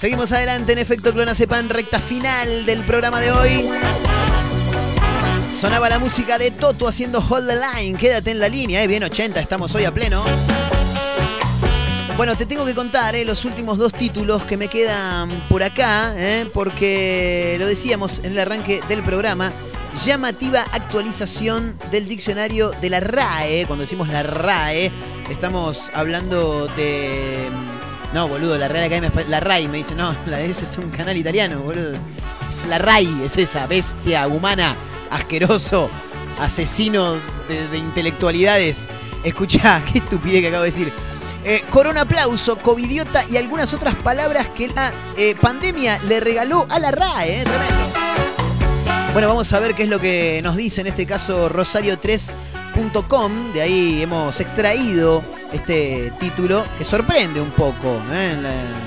Seguimos adelante en efecto Clonacepan, recta final del programa de hoy. Sonaba la música de Toto haciendo Hold the Line. Quédate en la línea, eh. bien 80, estamos hoy a pleno. Bueno, te tengo que contar eh, los últimos dos títulos que me quedan por acá, eh, porque lo decíamos en el arranque del programa. Llamativa actualización del diccionario de la RAE. Cuando decimos la RAE, estamos hablando de. No, boludo, la Real Academia La RAI me dice, no, la ese es un canal italiano, boludo. Es la RAI, es esa bestia humana, asqueroso, asesino de, de intelectualidades. Escuchá, qué estupidez que acabo de decir. Eh, corona aplauso, covidiota y algunas otras palabras que la eh, pandemia le regaló a la RAE. eh, tremendo. Bueno, vamos a ver qué es lo que nos dice en este caso rosario3.com. De ahí hemos extraído este título que sorprende un poco eh,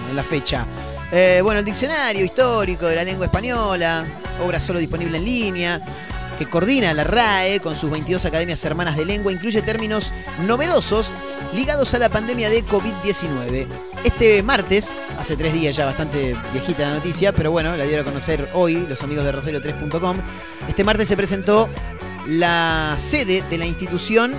en, la, fecha. Eh, bueno, el diccionario histórico de la lengua española, obra solo disponible en línea, que coordina la RAE con sus 22 academias hermanas de lengua, incluye términos novedosos ligados a la pandemia de COVID-19. Este martes, hace tres días ya bastante viejita la noticia, pero bueno, la dieron a conocer hoy los amigos de rosario3.com. Este martes se presentó la sede de la institución.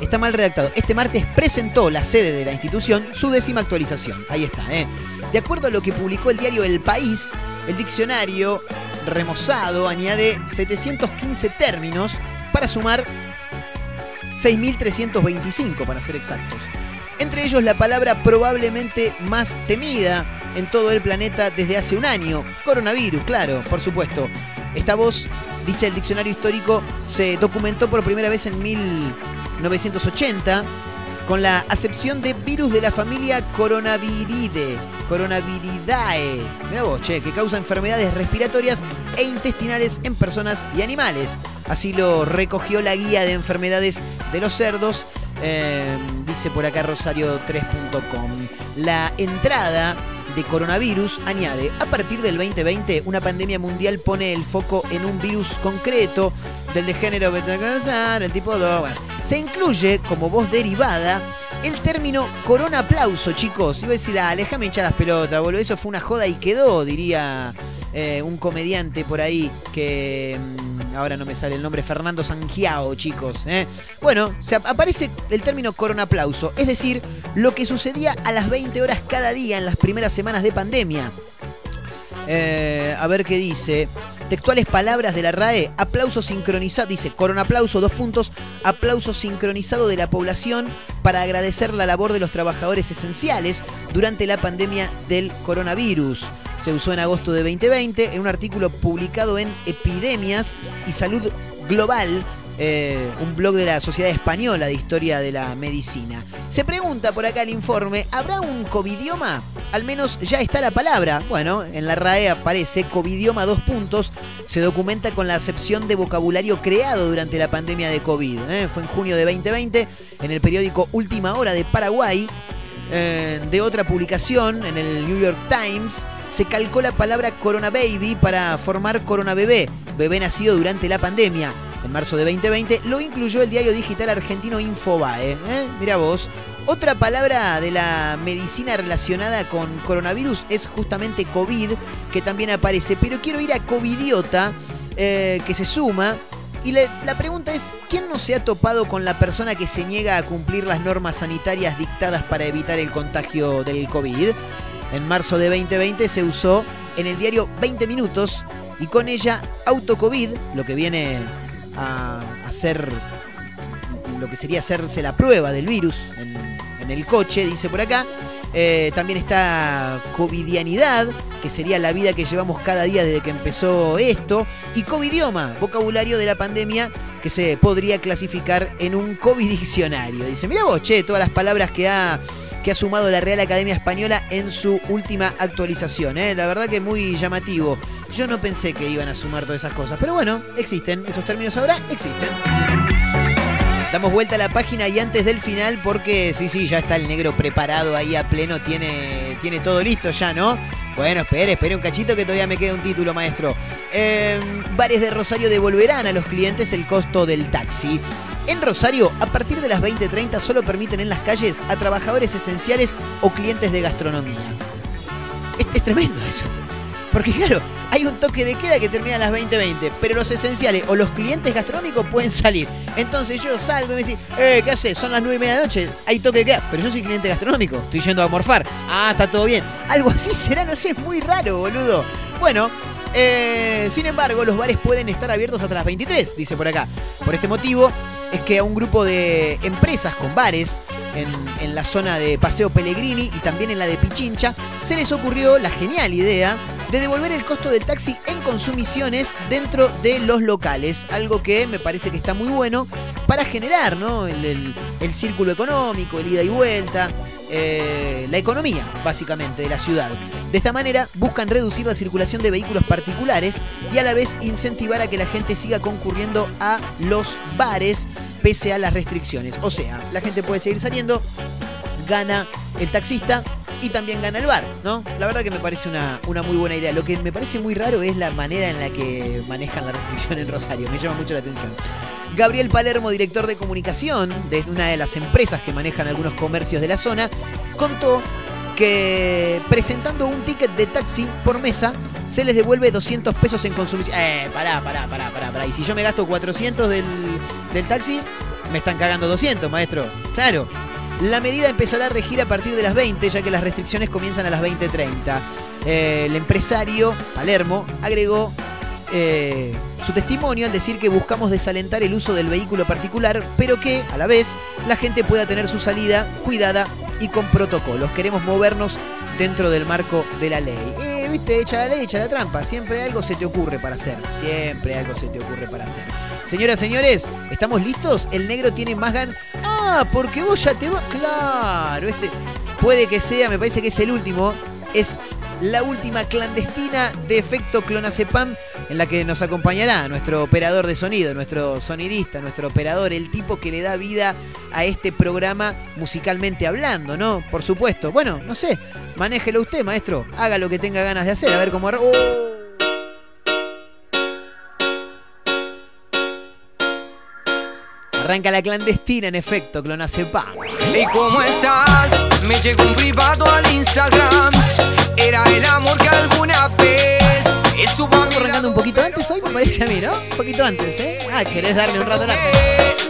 Está mal redactado. Este martes presentó la sede de la institución su décima actualización. Ahí está, ¿eh? De acuerdo a lo que publicó el diario El País, el diccionario remozado añade 715 términos para sumar 6.325 para ser exactos. Entre ellos la palabra probablemente más temida en todo el planeta desde hace un año, coronavirus, claro, por supuesto. Esta voz, dice el diccionario histórico, se documentó por primera vez en 1980 con la acepción de virus de la familia Coronaviridae, vos, che, que causa enfermedades respiratorias e intestinales en personas y animales. Así lo recogió la guía de enfermedades de los cerdos, eh, dice por acá rosario3.com. La entrada de coronavirus añade, a partir del 2020, una pandemia mundial pone el foco en un virus concreto del de género el tipo 2. Bueno, se incluye como voz derivada el término corona aplauso, chicos. Iba a decir, dale, déjame hinchar las pelotas, boludo. Eso fue una joda y quedó, diría eh, un comediante por ahí que mm, ahora no me sale el nombre, Fernando Sangiao, chicos. ¿eh? Bueno, se ap- aparece el término corona aplauso, es decir, lo que sucedía a las 20 horas cada día en las primeras semanas de pandemia. Eh, a ver qué dice. Textuales palabras de la RAE, aplauso sincronizado, dice, corona aplauso, dos puntos, aplauso sincronizado de la población para agradecer la labor de los trabajadores esenciales durante la pandemia del coronavirus. Se usó en agosto de 2020 en un artículo publicado en Epidemias y Salud Global, eh, un blog de la Sociedad Española de Historia de la Medicina. Se pregunta por acá el informe, ¿habrá un covidioma? Al menos ya está la palabra. Bueno, en la RAE aparece covidioma dos puntos. Se documenta con la acepción de vocabulario creado durante la pandemia de COVID. ¿eh? Fue en junio de 2020 en el periódico Última Hora de Paraguay. Eh, de otra publicación, en el New York Times, se calcó la palabra Corona Baby para formar Corona Bebé, bebé nacido durante la pandemia. En marzo de 2020 lo incluyó el diario digital argentino Infobae. ¿eh? Mira vos. Otra palabra de la medicina relacionada con coronavirus es justamente COVID, que también aparece. Pero quiero ir a Covidiota, eh, que se suma. Y le- la pregunta es, ¿quién no se ha topado con la persona que se niega a cumplir las normas sanitarias dictadas para evitar el contagio del COVID? En marzo de 2020 se usó en el diario 20 Minutos y con ella Autocovid, lo que viene a hacer lo que sería hacerse la prueba del virus en, en el coche, dice por acá. Eh, también está covidianidad, que sería la vida que llevamos cada día desde que empezó esto. Y covidioma, vocabulario de la pandemia que se podría clasificar en un covidiccionario. Dice, mira vos, che, todas las palabras que ha, que ha sumado la Real Academia Española en su última actualización. ¿eh? La verdad que muy llamativo. Yo no pensé que iban a sumar todas esas cosas, pero bueno, existen. Esos términos ahora existen. Damos vuelta a la página y antes del final, porque sí, sí, ya está el negro preparado ahí a pleno, tiene, tiene todo listo ya, ¿no? Bueno, espere, espere un cachito que todavía me queda un título, maestro. Eh, bares de Rosario devolverán a los clientes el costo del taxi. En Rosario, a partir de las 20.30 solo permiten en las calles a trabajadores esenciales o clientes de gastronomía. es, es tremendo eso. Porque claro, hay un toque de queda que termina a las 20.20, pero los esenciales o los clientes gastronómicos pueden salir. Entonces yo salgo y me dicen, eh, ¿qué haces? Son las 9 y media de la noche, hay toque de queda. Pero yo soy cliente gastronómico, estoy yendo a morfar. Ah, está todo bien. Algo así será, no sé, es muy raro, boludo. Bueno, eh, sin embargo, los bares pueden estar abiertos hasta las 23, dice por acá. Por este motivo es que a un grupo de empresas con bares en, en la zona de Paseo Pellegrini y también en la de Pichincha, se les ocurrió la genial idea de devolver el costo del taxi en consumiciones dentro de los locales. Algo que me parece que está muy bueno para generar ¿no? el, el- el círculo económico, el ida y vuelta, eh, la economía, básicamente, de la ciudad. De esta manera buscan reducir la circulación de vehículos particulares y a la vez incentivar a que la gente siga concurriendo a los bares pese a las restricciones. O sea, la gente puede seguir saliendo, gana el taxista y también gana el bar, ¿no? La verdad que me parece una, una muy buena idea. Lo que me parece muy raro es la manera en la que manejan la restricción en Rosario. Me llama mucho la atención. Gabriel Palermo, director de comunicación de una de las empresas que manejan algunos comercios de la zona, contó que presentando un ticket de taxi por mesa se les devuelve 200 pesos en consumición. Eh, pará, pará, pará, pará, pará. Y si yo me gasto 400 del, del taxi, me están cagando 200, maestro. Claro. La medida empezará a regir a partir de las 20, ya que las restricciones comienzan a las 20.30. Eh, el empresario, Palermo, agregó eh, su testimonio al decir que buscamos desalentar el uso del vehículo particular, pero que, a la vez, la gente pueda tener su salida cuidada y con protocolos. Queremos movernos dentro del marco de la ley. Viste, echa la ley, echa la trampa. Siempre algo se te ocurre para hacer. Siempre algo se te ocurre para hacer. Señoras, señores, ¿estamos listos? El negro tiene más gan... Ah, porque vos ya te vas... Claro, este puede que sea, me parece que es el último. Es la última clandestina de efecto clonazepam en la que nos acompañará nuestro operador de sonido, nuestro sonidista, nuestro operador, el tipo que le da vida a este programa musicalmente hablando, ¿no? Por supuesto. Bueno, no sé, manéjelo usted, maestro. Haga lo que tenga ganas de hacer, a ver cómo... ¡Oh! Arranca la clandestina en efecto, clonazepam. ¿Y cómo estás? Me llegó un privado al Instagram. Era el amor que alguna vez estuvo a arrancando un poquito antes hoy, me parece a mí, ¿no? Un poquito antes, ¿eh? Ah, querés darle un rato largo.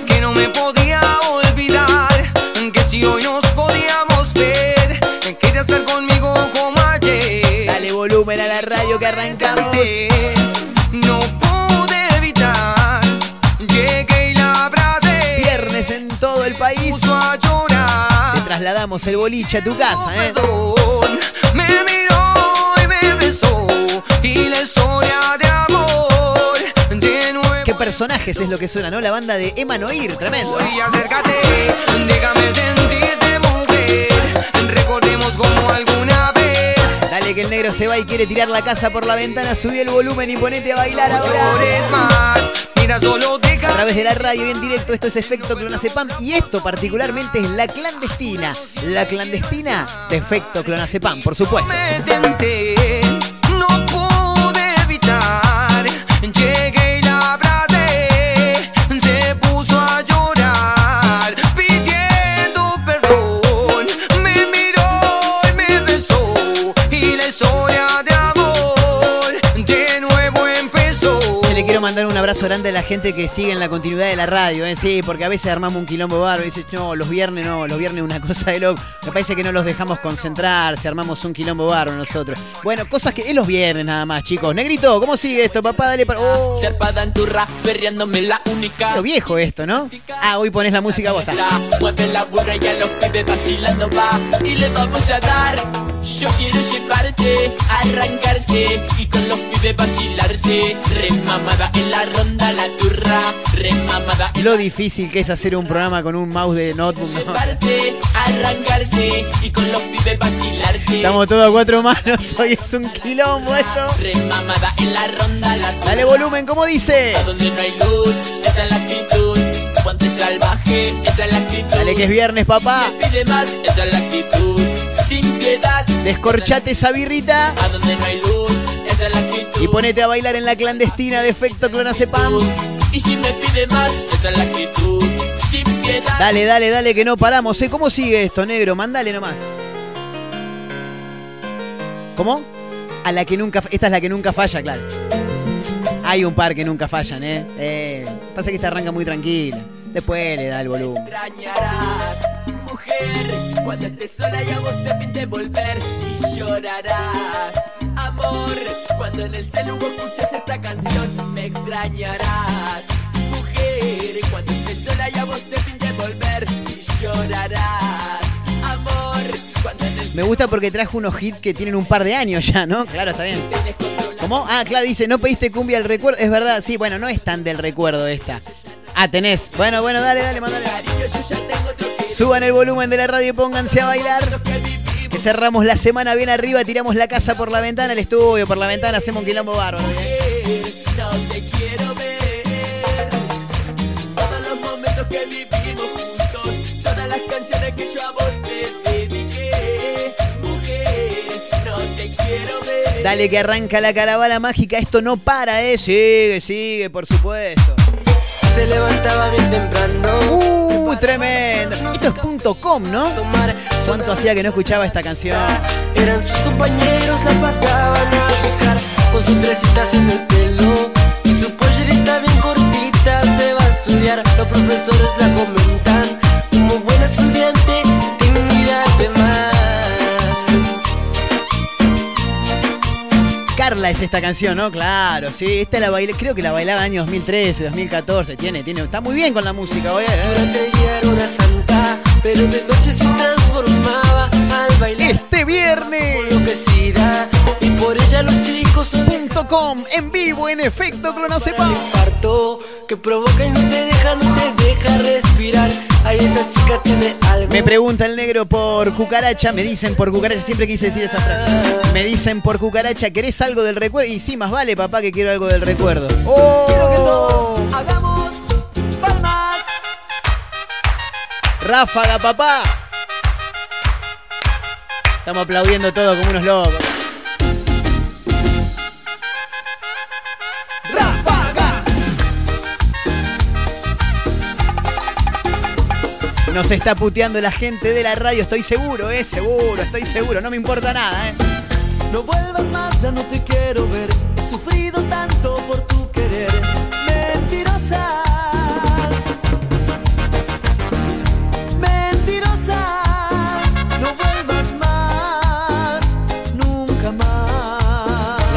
que no me podía olvidar. Que si hoy nos podíamos ver, quería estar conmigo como ayer. Dale volumen a la radio que arrancamos. Trasladamos el boliche a tu casa, ¿eh? Me miró y me besó. Y la historia de amor de nuevo. ¿Qué personajes es lo que suena, no? La banda de Emanoir, tremendo. Y acércate, déjame sentirte mujer. Recordemos como alguna vez. Dale que el negro se va y quiere tirar la casa por la ventana. Subí el volumen y ponete a bailar ahora. Más. A través de la radio y en directo, esto es Efecto Clonazepam. Y esto particularmente es la clandestina. La clandestina de Efecto Clonazepam, por supuesto. Abrazo grande a la gente que sigue en la continuidad de la radio, ¿eh? sí, porque a veces armamos un quilombo bárbaro y dice, no, los viernes no, los viernes una cosa de loco. Me parece que no los dejamos concentrarse, armamos un quilombo bárbaro nosotros. Bueno, cosas que es los viernes nada más, chicos. Negrito, ¿cómo sigue esto, papá? Dale para. Oh, Serpada en tu rap, perreándome la única. lo viejo esto, ¿no? Ah, hoy pones la música vos. está. Mueve la burra y a los pibes vacilando va Y le vamos a dar Yo quiero llevarte, arrancarte Y con los pibes vacilarte Remamada en la ronda la turra Remamada en Lo difícil que es hacer un programa con un mouse de notebook, ¿no? llevarte, arrancarte Y con los pibes vacilarte Estamos todos a cuatro manos, hoy es un quilombo esto. Remamada en la ronda la turra Dale volumen, ¿cómo dice? A donde no hay luz, esa es la actitud Ponte salvaje, esa es la actitud Dale que es viernes, papá. Pide más, esa es la actitud Sin piedad Descorchate esa birrita y ponete a bailar en la clandestina de efecto clonazepam. Y si me pide más, esa es la actitud Dale, dale, dale, que no paramos. ¿eh? ¿Cómo sigue esto, negro? Mándale nomás. ¿Cómo? A la que nunca. Esta es la que nunca falla, claro. Hay un par que nunca fallan, ¿eh? eh pasa que esta arranca muy tranquila. Después le da el volumen. Mujer, cuando estés sola y a vos te pinte volver y llorarás, amor, cuando en el celu vos escuchas esta canción me extrañarás, mujer, cuando estés sola y a vos te pinte volver y llorarás, amor, cuando en el Me gusta porque trajo unos hits que tienen un par de años ya, ¿no? Claro, está bien. ¿Cómo? Ah, claro, dice, no pediste cumbia al recuerdo. Es verdad, sí, bueno, no es tan del recuerdo esta. Ah, tenés. Bueno, bueno, dale, dale, mandale. Suban el volumen de la radio y pónganse a bailar. Que cerramos la semana bien arriba, tiramos la casa por la ventana, el estudio por la ventana, hacemos un quilombo bárbaro. ¿eh? Dale que arranca la caravana mágica, esto no para, eh. Sigue, sigue, por supuesto. Se levantaba bien temprano. Uh, tremendo. Esto es punto .com, ¿no? ¿Cuánto hacía que no escuchaba esta canción? Eran sus compañeros, la pasaban a buscar con sus tresitas en el pelo y su pollerita bien cortita. Se va a estudiar, los profesores la comentan Carla es esta canción, ¿no? Claro, sí. Esta la bailé, creo que la bailaba año 2013, 2014. Tiene, tiene, está muy bien con la música, oye. Santa, pero de noche se transformaba al bailar. Este viernes. Y por ella los chicos son Punto .com, en vivo, en efecto, clonacepa. que provoca y no te deja, no te deja respirar. Ay, esa chica tiene algo. Me pregunta el negro por cucaracha, me dicen por cucaracha, siempre quise decir esa frase. Me dicen por cucaracha, ¿querés algo del recuerdo? Y sí, más vale, papá, que quiero algo del recuerdo. ¡Oh! Quiero que todos hagamos palmas. ¡Ráfaga, papá! Estamos aplaudiendo todo como unos locos. ¡Ráfaga! Nos está puteando la gente de la radio, estoy seguro, eh, seguro, estoy seguro, no me importa nada, eh. No vuelvas más, ya no te quiero ver. He sufrido tanto por tu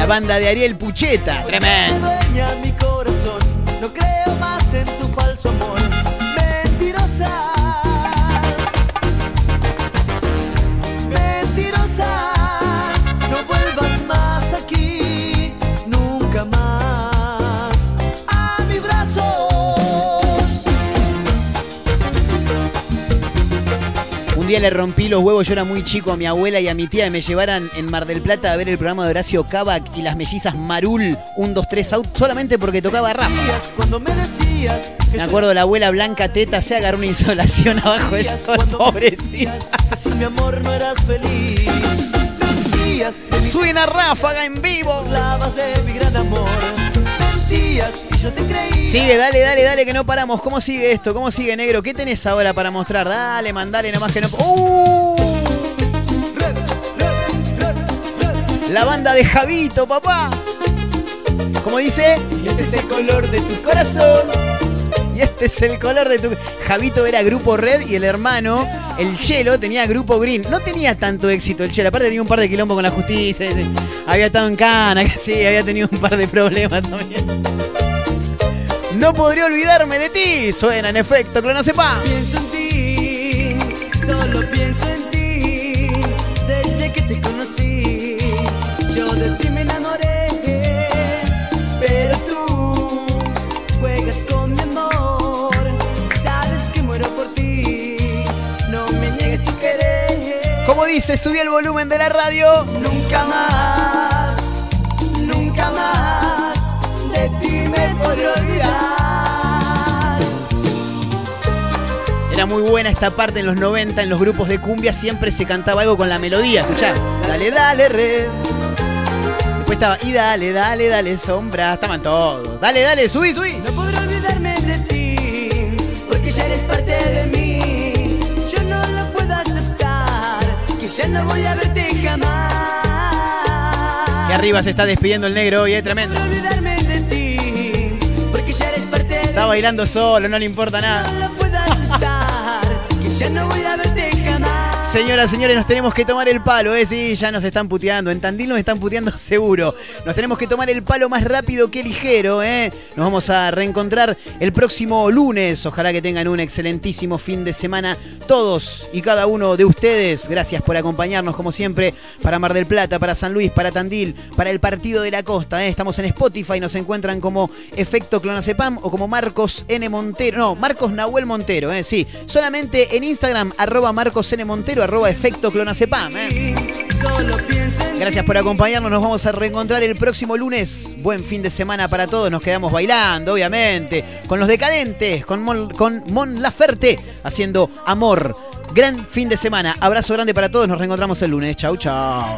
La banda de Ariel Pucheta, tremendo. Un día le rompí los huevos, yo era muy chico, a mi abuela y a mi tía y me llevaran en Mar del Plata a ver el programa de Horacio Cabac y las mellizas Marul 1, 2, 3 out solamente porque tocaba. Cuando me acuerdo la abuela Blanca Teta se agarró una insolación abajo del sol, pobrecita. sin mi amor no eras feliz. Suena Ráfaga en vivo. de mi gran amor. Mentías y yo te creí. Sigue, dale, dale, dale, que no paramos. ¿Cómo sigue esto? ¿Cómo sigue, negro? ¿Qué tenés ahora para mostrar? Dale, mandale nomás que no. ¡Uh! La banda de Javito, papá. ¿Cómo dice? Y este es el color de tu corazón. Este es el color de tu. Javito era grupo Red y el hermano, el Chelo, tenía grupo Green. No tenía tanto éxito el Chelo, aparte tenía un par de quilombo con la justicia. Había estado en cana, sí, había tenido un par de problemas también. No podría olvidarme de ti. Suena en efecto, clonacepa. Pienso en ti, solo pienso en ti. Desde que te conocí, dice, subí el volumen de la radio. Nunca más, nunca más de ti me podré olvidar. Era muy buena esta parte en los 90, en los grupos de cumbia siempre se cantaba algo con la melodía, escuchá. Dale, dale, re. Después estaba, y dale, dale, dale, sombra. Estaban todos. Dale, dale, subí, subí. Yo no lo voy a verte jamás. De arriba se está despidiendo el negro hoy, es tremendo. olvidarme de ti, ya eres parte de Está bailando solo, no le importa nada. no puedo aceptar, que ya no voy a verte jamás. Señoras, señores, nos tenemos que tomar el palo, ¿eh? Sí, ya nos están puteando. En Tandil nos están puteando seguro. Nos tenemos que tomar el palo más rápido que ligero, ¿eh? Nos vamos a reencontrar el próximo lunes. Ojalá que tengan un excelentísimo fin de semana. Todos y cada uno de ustedes, gracias por acompañarnos como siempre para Mar del Plata, para San Luis, para Tandil, para el Partido de la Costa. ¿eh? Estamos en Spotify, nos encuentran como Efecto Clonacepam o como Marcos N. Montero. No, Marcos Nahuel Montero, ¿eh? sí. Solamente en Instagram, arroba Marcos N. Montero, arroba Efecto Clonacepam. ¿eh? Gracias por acompañarnos, nos vamos a reencontrar el próximo lunes. Buen fin de semana para todos, nos quedamos bailando, obviamente, con los decadentes, con Mon, con Mon Laferte, haciendo amor. Gran fin de semana, abrazo grande para todos, nos reencontramos el lunes. Chau, chau.